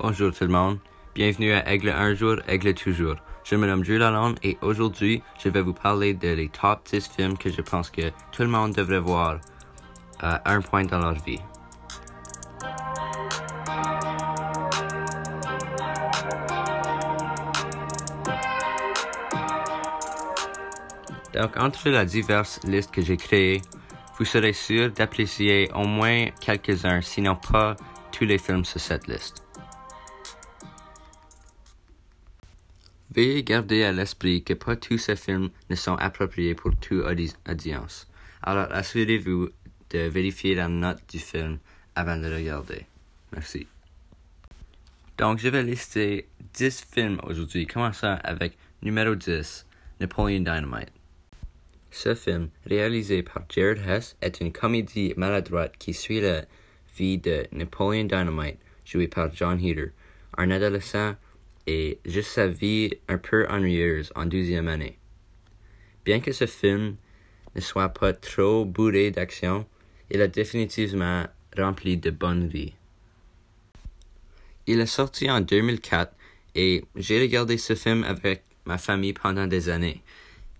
Bonjour tout le monde. Bienvenue à Aigle un jour, Aigle toujours. Je me nomme Drew Lalonde et aujourd'hui, je vais vous parler de les top 10 films que je pense que tout le monde devrait voir à un point dans leur vie. Donc, entre les diverses listes que j'ai créées, vous serez sûr d'apprécier au moins quelques-uns, sinon pas tous les films sur cette liste. Veuillez garder à l'esprit que pas tous ces films ne sont appropriés pour toute audience. Alors assurez-vous de vérifier la note du film avant de regarder. Merci. Donc, je vais lister 10 films aujourd'hui, commençant avec numéro 10, Napoleon Dynamite. Ce film, réalisé par Jared Hess, est une comédie maladroite qui suit la vie de Napoleon Dynamite, joué par John Heater, un adolescent et juste sa vie un peu ennuyeuse en douzième année. Bien que ce film ne soit pas trop bourré d'action, il est définitivement rempli de bonne vie. Il est sorti en 2004 et j'ai regardé ce film avec ma famille pendant des années.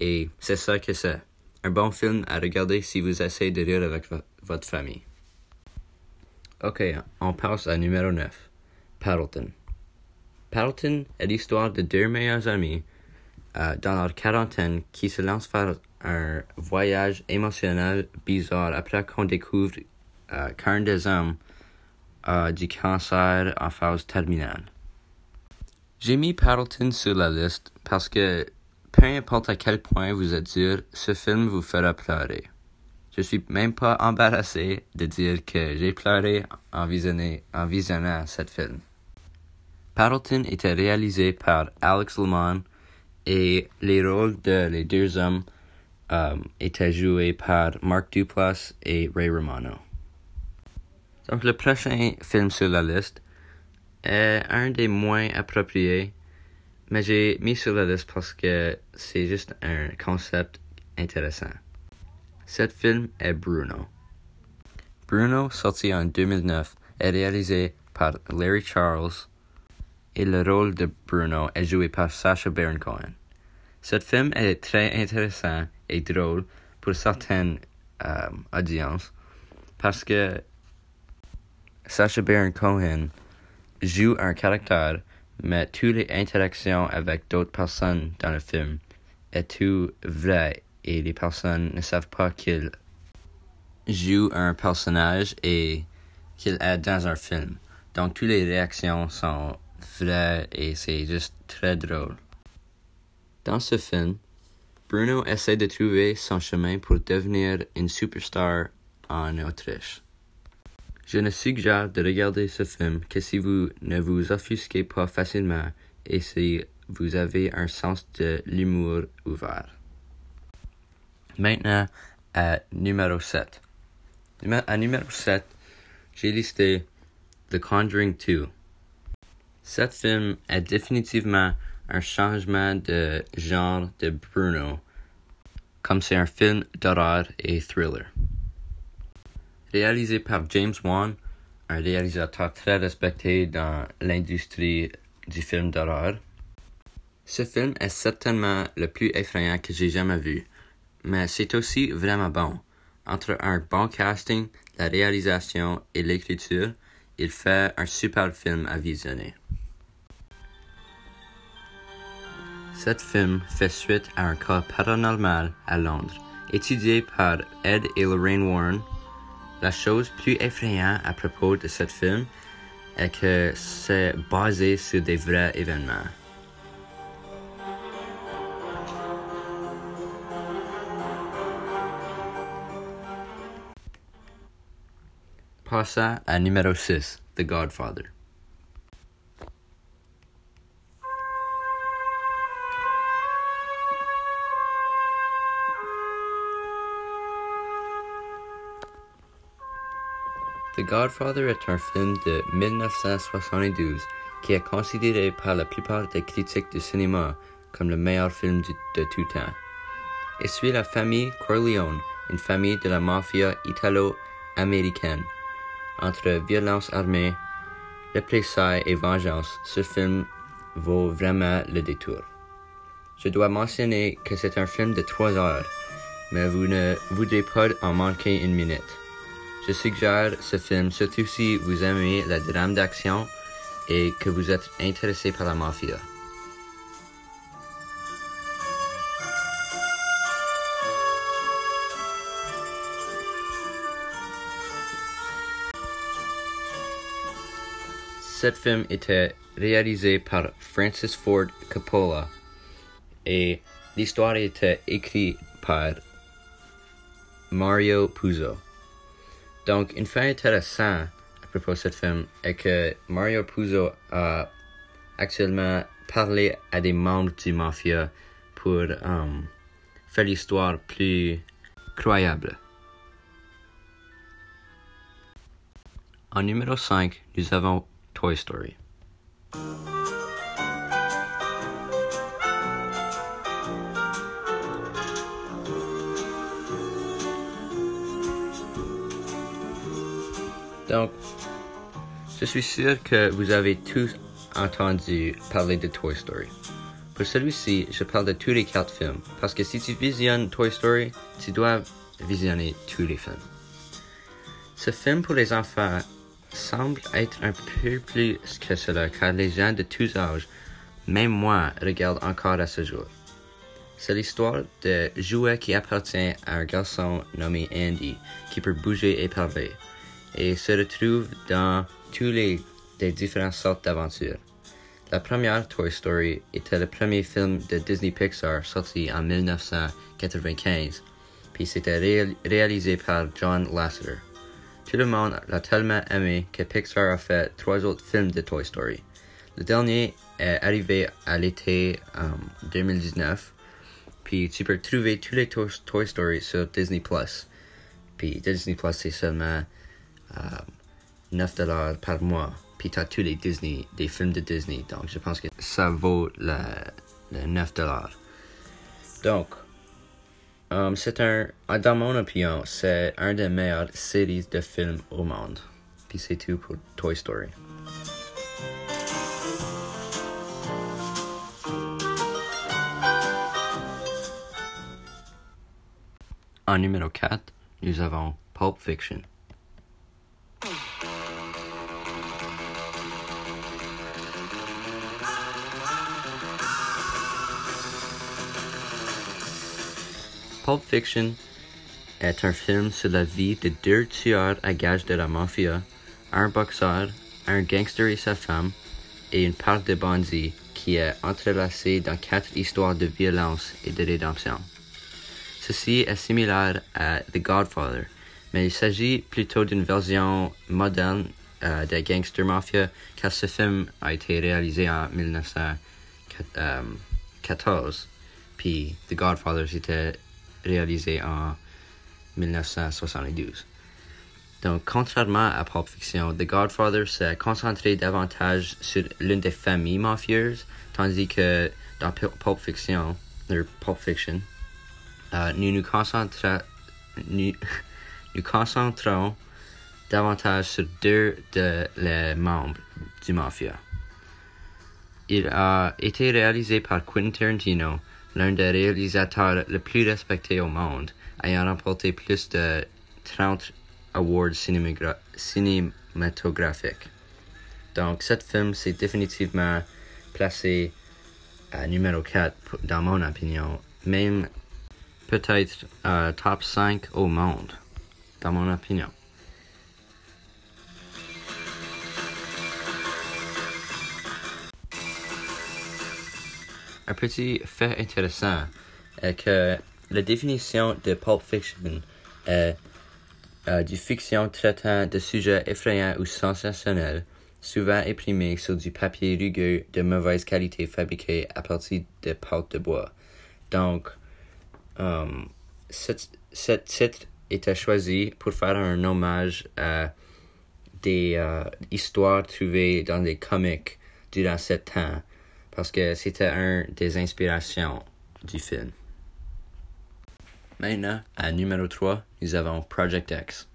Et c'est ça que c'est. Un bon film à regarder si vous essayez de rire avec votre famille. Ok, on passe à numéro 9. Paddleton. Paddleton est l'histoire de deux meilleurs amis euh, dans leur quarantaine qui se lancent faire un voyage émotionnel bizarre après qu'on découvre euh, qu'un des hommes a du cancer en phase terminale. J'ai mis Paddleton sur la liste parce que peu importe à quel point vous êtes dur, ce film vous fera pleurer. Je suis même pas embarrassé de dire que j'ai pleuré en, en visionnant cette film. Paddleton était réalisé par Alex Lemon et les rôles de les deux hommes euh, étaient joués par Mark Duplass et Ray Romano. Donc le prochain film sur la liste est un des moins appropriés, mais j'ai mis sur la liste parce que c'est juste un concept intéressant. Cet film est Bruno. Bruno, sorti en 2009, est réalisé par Larry Charles et le rôle de Bruno est joué par Sacha Baron Cohen. Cet film est très intéressant et drôle pour certaines euh, audiences parce que Sacha Baron Cohen joue un caractère, mais toutes les interactions avec d'autres personnes dans le film est tout vrai et les personnes ne savent pas qu'il joue un personnage et qu'il est dans un film. Donc toutes les réactions sont vraies et c'est juste très drôle. Dans ce film, Bruno essaie de trouver son chemin pour devenir une superstar en Autriche. Je ne suggère de regarder ce film que si vous ne vous offusquez pas facilement et si vous avez un sens de l'humour ouvert. Maintenant, à numéro 7. À numéro 7, j'ai listé The Conjuring 2. Cet film est définitivement un changement de genre de Bruno, comme c'est un film d'horreur et thriller. Réalisé par James Wan, un réalisateur très respecté dans l'industrie du film d'horreur, ce film est certainement le plus effrayant que j'ai jamais vu, mais c'est aussi vraiment bon. Entre un bon casting, la réalisation et l'écriture, il fait un super film à visionner. Cet film fait suite à un cas paranormal à Londres, étudié par Ed et Lorraine Warren la chose plus effrayante à propos de ce film est que c'est basé sur des vrais événements. Passons à numéro 6, The Godfather. Godfather est un film de 1972 qui est considéré par la plupart des critiques du cinéma comme le meilleur film de, tout temps. Il suit la famille Corleone, une famille de la mafia italo-américaine, entre violence armée, Représailles et Vengeance, ce film vaut vraiment le détour. Je dois mentionner que c'est un film de trois heures, mais vous ne voudrez pas en manquer une minute. Je suggère ce film surtout si vous aimez la drame d'action et que vous êtes intéressé par la mafia. Cet film était réalisé par Francis Ford Coppola et l'histoire était écrite par Mario Puzo. Donc, une fait intéressant à propos de film est que Mario Puzo a actuellement parlé à des membres du mafia pour um, faire l'histoire plus croyable. En numéro 5, nous avons Toy Story. Donc, je suis sûr que vous avez tous entendu parler de Toy Story. Pour celui-ci, je parle de tous les quatre films, parce que si tu visionnes Toy Story, tu dois visionner tous les films. Ce film pour les enfants semble être un peu plus que cela, car les gens de tous âges, même moi, regardent encore à ce jour. C'est l'histoire de jouet qui appartient à un garçon nommé Andy, qui peut bouger et parler et se retrouve dans tous les, différentes sortes d'aventures. La première Toy Story était le premier film de Disney Pixar sorti en 1995, puis c'était réalisé par John Lasseter. Tout le monde l'a tellement aimé que Pixar a fait trois autres films de Toy Story. Le dernier est arrivé à l'été 2019, um, puis tu peux trouver tous les Toy Story sur Disney Plus. Puis Disney Plus c'est seulement 9 dollars par mois. Puis t'as tous les Disney, des films de Disney. Donc je pense que ça vaut le, 9 dollars. Donc, um, c'est un, dans mon opinion, c'est un des meilleures séries de films au monde. Puis c'est tout pour Toy Story. En numéro 4, nous avons Pulp Fiction. Pulp Fiction est un film sur la vie de deux tueurs à gages de la mafia, un boxeur, un gangster et sa femme, et une part de bandits qui est entrelacée dans quatre histoires de violence et de rédemption. Ceci est similaire à The Godfather, mais il s'agit plutôt d'une version moderne euh, de Gangster Mafia car ce film a été réalisé en 1914, puis The Godfather réalisé en 1972. Donc, contrairement à Pulp Fiction, The Godfather s'est concentré davantage sur l'une des familles mafieuses, tandis que dans Pulp Fiction, Pulp Fiction euh, nous, nous, nous, nous concentrons davantage sur deux de les membres du mafia. Il a été réalisé par Quentin Tarantino, l'un des réalisateurs les plus respectés au monde, ayant remporté plus de 30 awards cinématographiques. Donc, cet film s'est définitivement placé à numéro 4 dans mon opinion, même peut-être top 5 au monde, dans mon opinion. Un petit fait intéressant est que la définition de Pulp Fiction est euh, du fiction traitant de sujets effrayants ou sensationnels, souvent imprimés sur du papier rugueux de mauvaise qualité fabriqué à partir de pâte de bois. Donc, ce titre était choisi pour faire un hommage à des euh, histoires trouvées dans des comics durant ce temps parce que c'était un des inspirations du film. Maintenant, à numéro 3, nous avons Project X.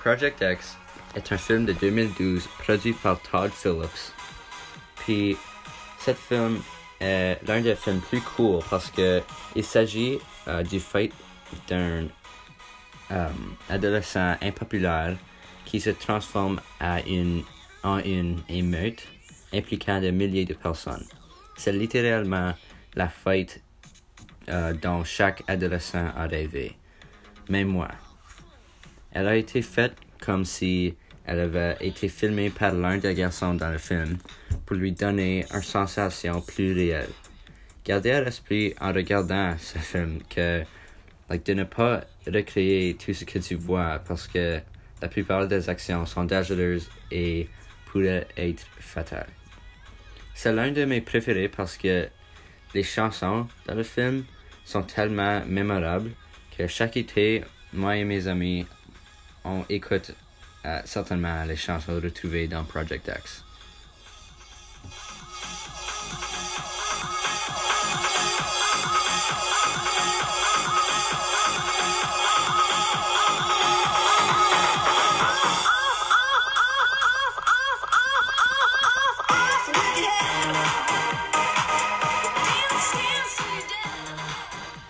Project X est un film de 2012 produit par Todd Phillips. Puis, cet film est l'un des films plus cool parce que il s'agit euh, du fait d'un euh, adolescent impopulaire qui se transforme à une, en une émeute impliquant des milliers de personnes. C'est littéralement la fête euh, dont chaque adolescent a rêvé. Même moi. Elle a été faite comme si elle avait été filmée par l'un des garçons dans le film pour lui donner une sensation plus réelle. Gardez à l'esprit en regardant ce film que de ne pas recréer tout ce que tu vois parce que la plupart des actions sont dangereuses et pourraient être fatales. C'est l'un de mes préférés parce que les chansons dans le film sont tellement mémorables que chaque été, moi et mes amis, on écoute certainement les chansons retrouvées dans Project X.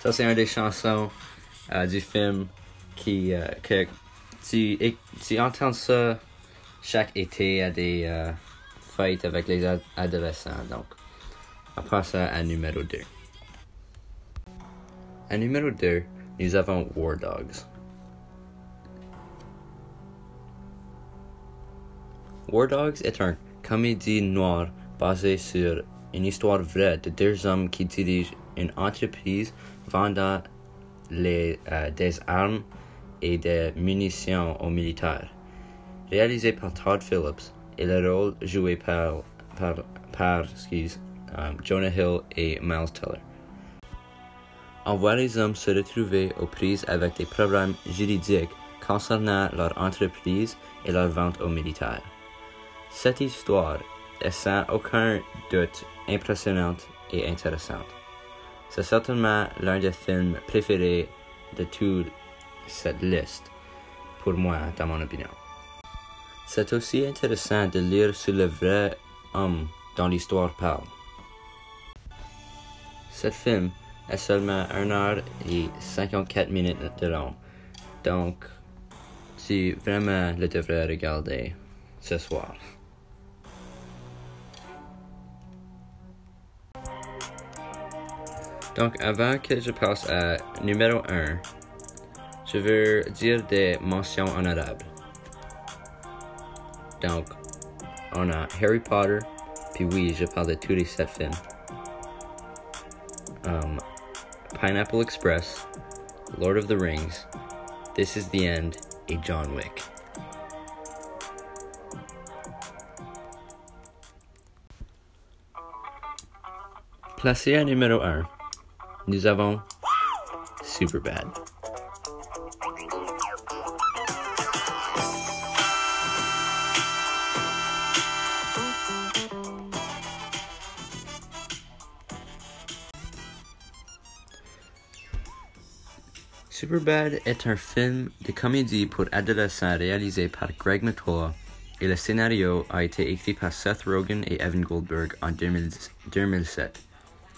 Ça, c'est une des chansons euh, du film qui, euh, tu, tu entends ça chaque été à des euh, fêtes avec les ad- adolescents. Donc, on passe à numéro 2. À numéro 2, nous avons War Dogs. War Dogs est une comédie noire basée sur une histoire vraie de deux hommes qui dirigent une entreprise vendant les, euh, des armes et des munitions aux militaires. Réalisé par Todd Phillips et le rôle joué par, par, par euh, Jonah Hill et Miles Teller. On voit les hommes se retrouver aux prises avec des problèmes juridiques concernant leur entreprise et leur vente aux militaires. Cette histoire est sans aucun doute impressionnante et intéressante. C'est certainement l'un des films préférés de toute cette liste, pour moi, dans mon opinion. C'est aussi intéressant de lire sur le vrai homme dont l'histoire parle. Ce film est seulement 1 heure et 54 minutes de long, donc tu vraiment le devrais regarder ce soir. Donc, avant que je passe à numéro 1, je veux dire des mentions honorables. Donc, on a Harry Potter, puis oui, je parle de tous les sept films. Um, Pineapple Express, Lord of the Rings, This is the End, et John Wick. Placé à numéro 1, nous avons Superbad. Superbad est un film de comédie pour adolescents réalisé par Greg Matola et le scénario a été écrit par Seth Rogen et Evan Goldberg en 2000 2007.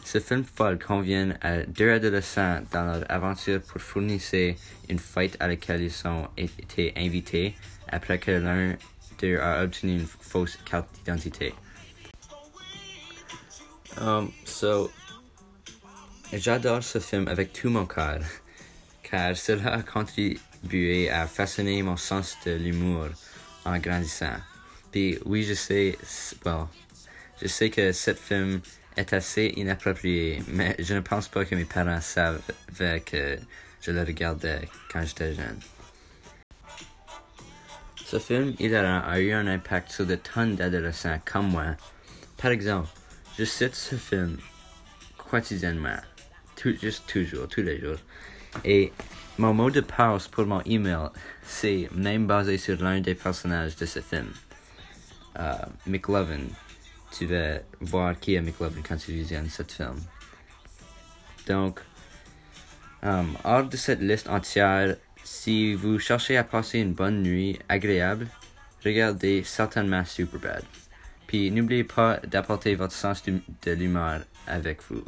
Ce film folle convient à deux adolescents dans leur aventure pour fournir une fête à laquelle ils ont été invités après que l'un d'eux a obtenu une fausse carte d'identité. Um, so, j'adore ce film avec tout mon cœur, car cela a contribué à façonner mon sens de l'humour en grandissant. Puis oui, je sais, que ce film est assez inapproprié, mais je ne pense pas que mes parents savaient que je le regardais quand j'étais jeune. Ce film hilarant a eu un impact sur de tonnes d'adolescents comme moi. Par exemple, je cite ce film quotidiennement, tout, juste toujours, tous les jours. Et mon mot de passe pour mon email, c'est même basé sur l'un des personnages de ce film. Uh, McLovin. Tu vas voir qui est McLovin quand tu visionnes ce film. Donc, um, hors de cette liste entière Si vous cherchez à passer une bonne nuit agréable, regardez certainement Superbad. Puis n'oubliez pas d'apporter votre sens de l'humeur avec vous.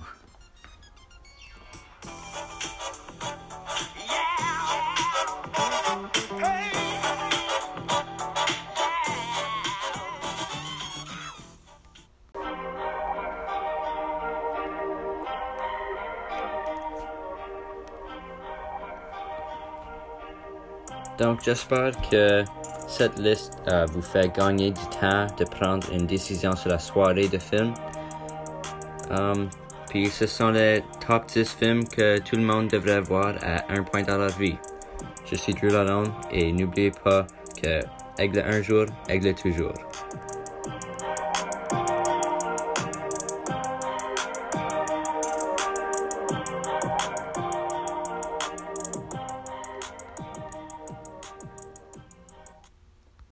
Donc j'espère que cette liste euh, vous fait gagner du temps de prendre une décision sur la soirée de film. Um, puis ce sont les top 10 films que tout le monde devrait voir à un point dans leur vie. Je suis Drew Lalonde et n'oubliez pas que aigle un jour, aigle toujours.